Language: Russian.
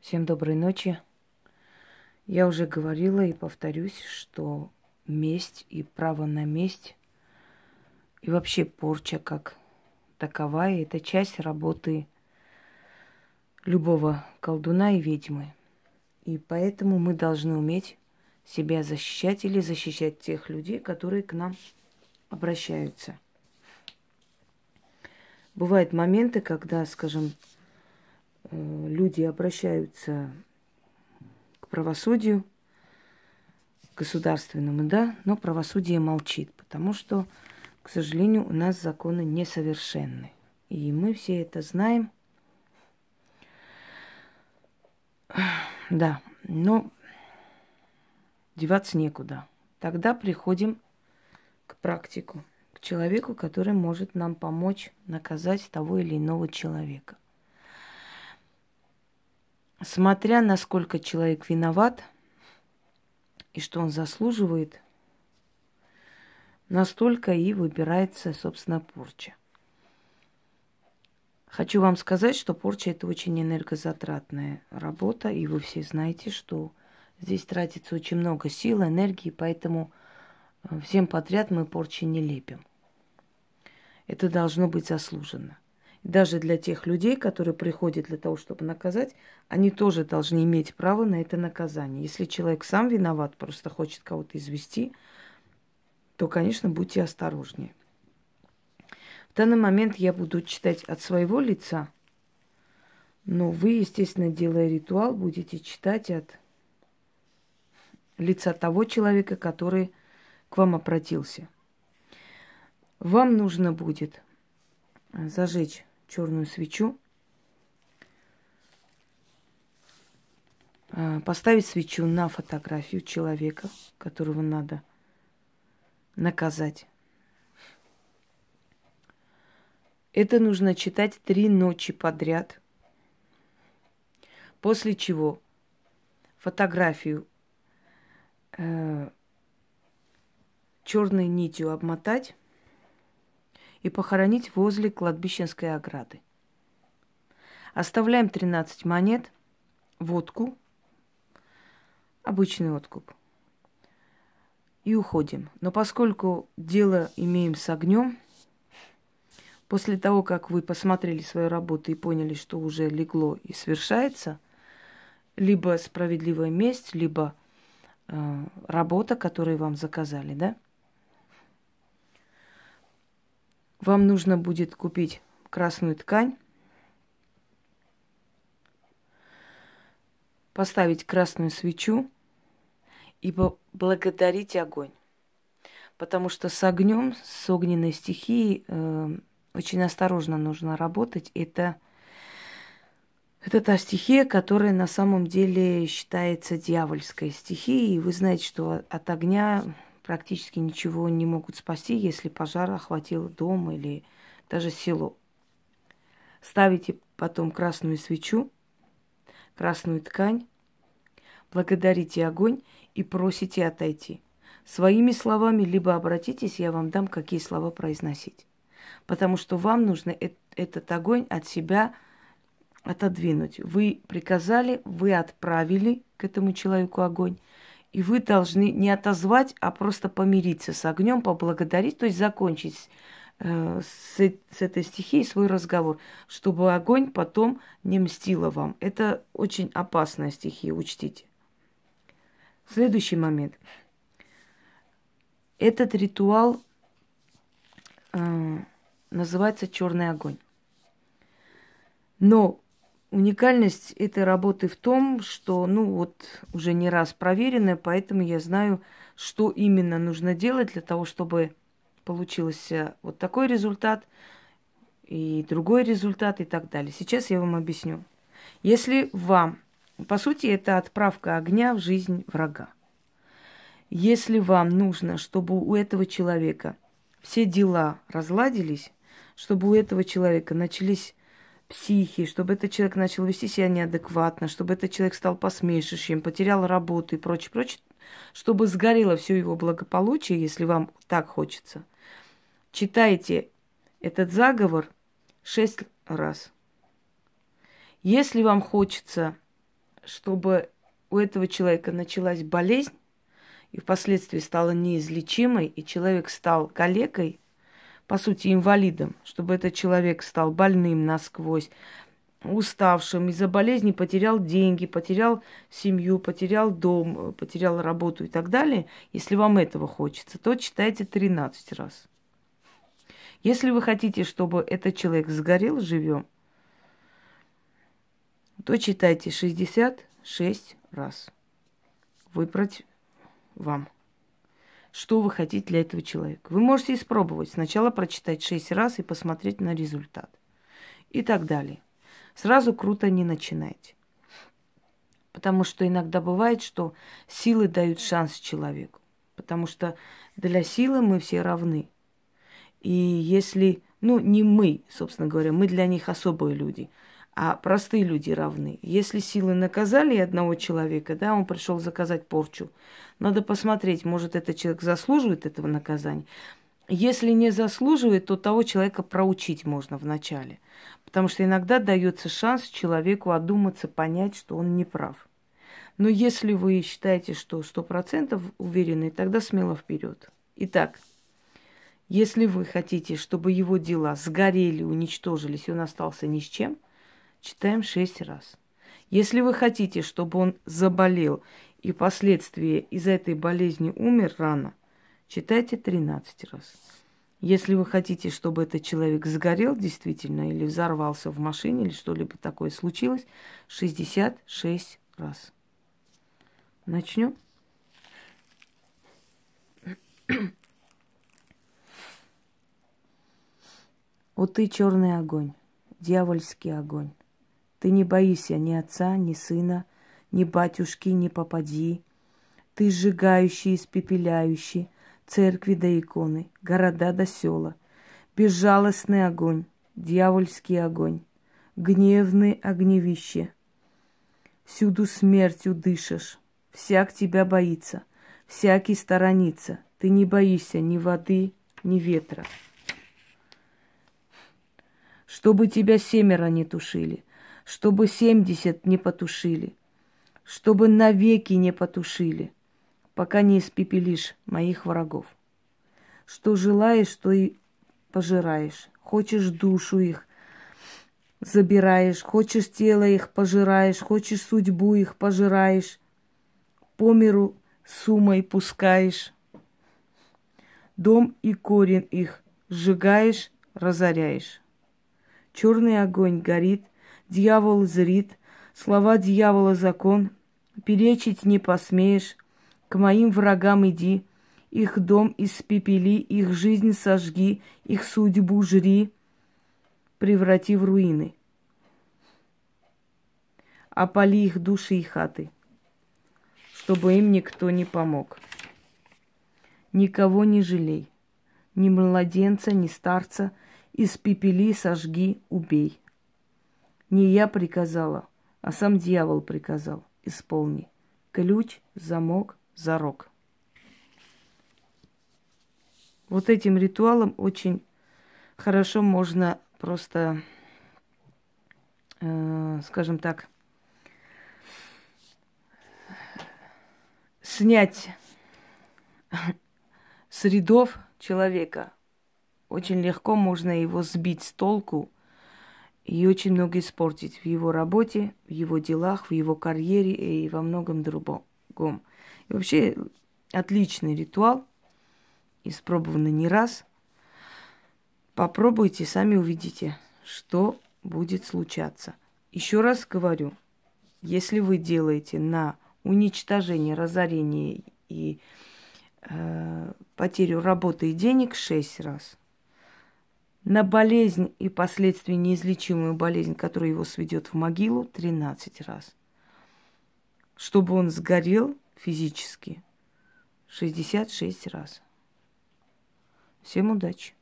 Всем доброй ночи. Я уже говорила и повторюсь, что месть и право на месть и вообще порча как таковая – это часть работы любого колдуна и ведьмы. И поэтому мы должны уметь себя защищать или защищать тех людей, которые к нам обращаются. Бывают моменты, когда, скажем, люди обращаются к правосудию государственному, да, но правосудие молчит, потому что, к сожалению, у нас законы несовершенны. И мы все это знаем. Да, но деваться некуда. Тогда приходим к практику, к человеку, который может нам помочь наказать того или иного человека – смотря насколько человек виноват и что он заслуживает, настолько и выбирается, собственно, порча. Хочу вам сказать, что порча это очень энергозатратная работа, и вы все знаете, что здесь тратится очень много сил, энергии, поэтому э, всем подряд мы порчи не лепим. Это должно быть заслуженно даже для тех людей, которые приходят для того, чтобы наказать, они тоже должны иметь право на это наказание. Если человек сам виноват, просто хочет кого-то извести, то, конечно, будьте осторожнее. В данный момент я буду читать от своего лица, но вы, естественно, делая ритуал, будете читать от лица того человека, который к вам обратился. Вам нужно будет зажечь черную свечу, а, поставить свечу на фотографию человека, которого надо наказать. Это нужно читать три ночи подряд. После чего фотографию э, черной нитью обмотать и похоронить возле кладбищенской ограды. Оставляем 13 монет, водку, обычный откуп. И уходим. Но поскольку дело имеем с огнем, после того, как вы посмотрели свою работу и поняли, что уже легло и свершается, либо справедливая месть, либо э, работа, которую вам заказали, да – Вам нужно будет купить красную ткань, поставить красную свечу и поблагодарить огонь. Потому что с огнем, с огненной стихией э, очень осторожно нужно работать. Это, это та стихия, которая на самом деле считается дьявольской стихией. И вы знаете, что от огня практически ничего не могут спасти, если пожар охватил дом или даже село. Ставите потом красную свечу, красную ткань, благодарите огонь и просите отойти. Своими словами, либо обратитесь, я вам дам, какие слова произносить. Потому что вам нужно этот огонь от себя отодвинуть. Вы приказали, вы отправили к этому человеку огонь. И вы должны не отозвать, а просто помириться с огнем, поблагодарить, то есть закончить э, с, с этой стихией свой разговор, чтобы огонь потом не мстила вам. Это очень опасная стихия, учтите. Следующий момент. Этот ритуал э, называется черный огонь. Но Уникальность этой работы в том, что, ну вот, уже не раз проверенная, поэтому я знаю, что именно нужно делать для того, чтобы получился вот такой результат и другой результат и так далее. Сейчас я вам объясню. Если вам, по сути, это отправка огня в жизнь врага. Если вам нужно, чтобы у этого человека все дела разладились, чтобы у этого человека начались психи, чтобы этот человек начал вести себя неадекватно, чтобы этот человек стал посмешищем, потерял работу и прочее, прочее, чтобы сгорело все его благополучие, если вам так хочется. Читайте этот заговор шесть раз. Если вам хочется чтобы у этого человека началась болезнь, и впоследствии стала неизлечимой, и человек стал калекой, по сути, инвалидом, чтобы этот человек стал больным насквозь, уставшим, из-за болезни потерял деньги, потерял семью, потерял дом, потерял работу и так далее, если вам этого хочется, то читайте 13 раз. Если вы хотите, чтобы этот человек сгорел живем, то читайте 66 раз. Выбрать вам. Что вы хотите для этого человека. Вы можете испробовать. Сначала прочитать 6 раз и посмотреть на результат. И так далее. Сразу круто не начинайте. Потому что иногда бывает, что силы дают шанс человеку. Потому что для силы мы все равны. И если, ну, не мы, собственно говоря, мы для них особые люди – а простые люди равны. Если силы наказали одного человека, да, он пришел заказать порчу, надо посмотреть, может, этот человек заслуживает этого наказания. Если не заслуживает, то того человека проучить можно вначале. Потому что иногда дается шанс человеку одуматься, понять, что он не прав. Но если вы считаете, что сто процентов уверены, тогда смело вперед. Итак, если вы хотите, чтобы его дела сгорели, уничтожились, и он остался ни с чем – читаем шесть раз. Если вы хотите, чтобы он заболел и впоследствии из-за этой болезни умер рано, читайте 13 раз. Если вы хотите, чтобы этот человек сгорел действительно или взорвался в машине или что-либо такое случилось, 66 раз. Начнем. О ты черный огонь, дьявольский огонь. Ты не боишься ни отца, ни сына, ни батюшки, ни попади. Ты сжигающий, испепеляющий церкви до иконы, города до села. Безжалостный огонь, дьявольский огонь, гневный огневище. Всюду смертью дышишь, всяк тебя боится, всякий сторонится. Ты не боишься ни воды, ни ветра. Чтобы тебя семеро не тушили, чтобы семьдесят не потушили, чтобы навеки не потушили, пока не испепелишь моих врагов. Что желаешь, то и пожираешь. Хочешь душу их, забираешь, хочешь тело их, пожираешь, хочешь судьбу их, пожираешь, по миру суммой пускаешь, дом и корень их сжигаешь, разоряешь. Черный огонь горит – Дьявол зрит, слова дьявола закон, перечить не посмеешь, к моим врагам иди, их дом испепели, их жизнь сожги, их судьбу жри, преврати в руины. Опали их души и хаты, чтобы им никто не помог. Никого не жалей, ни младенца, ни старца, испепели, сожги, убей. Не я приказала, а сам дьявол приказал. Исполни. Ключ, замок, зарок. Вот этим ритуалом очень хорошо можно просто, э, скажем так, снять с рядов человека. Очень легко можно его сбить с толку – и очень много испортить в его работе, в его делах, в его карьере и во многом другом. И вообще отличный ритуал, испробованный не раз. Попробуйте, сами увидите, что будет случаться. Еще раз говорю, если вы делаете на уничтожение, разорение и э, потерю работы и денег шесть раз – на болезнь и последствия неизлечимую болезнь, которая его сведет в могилу 13 раз. Чтобы он сгорел физически 66 раз. Всем удачи!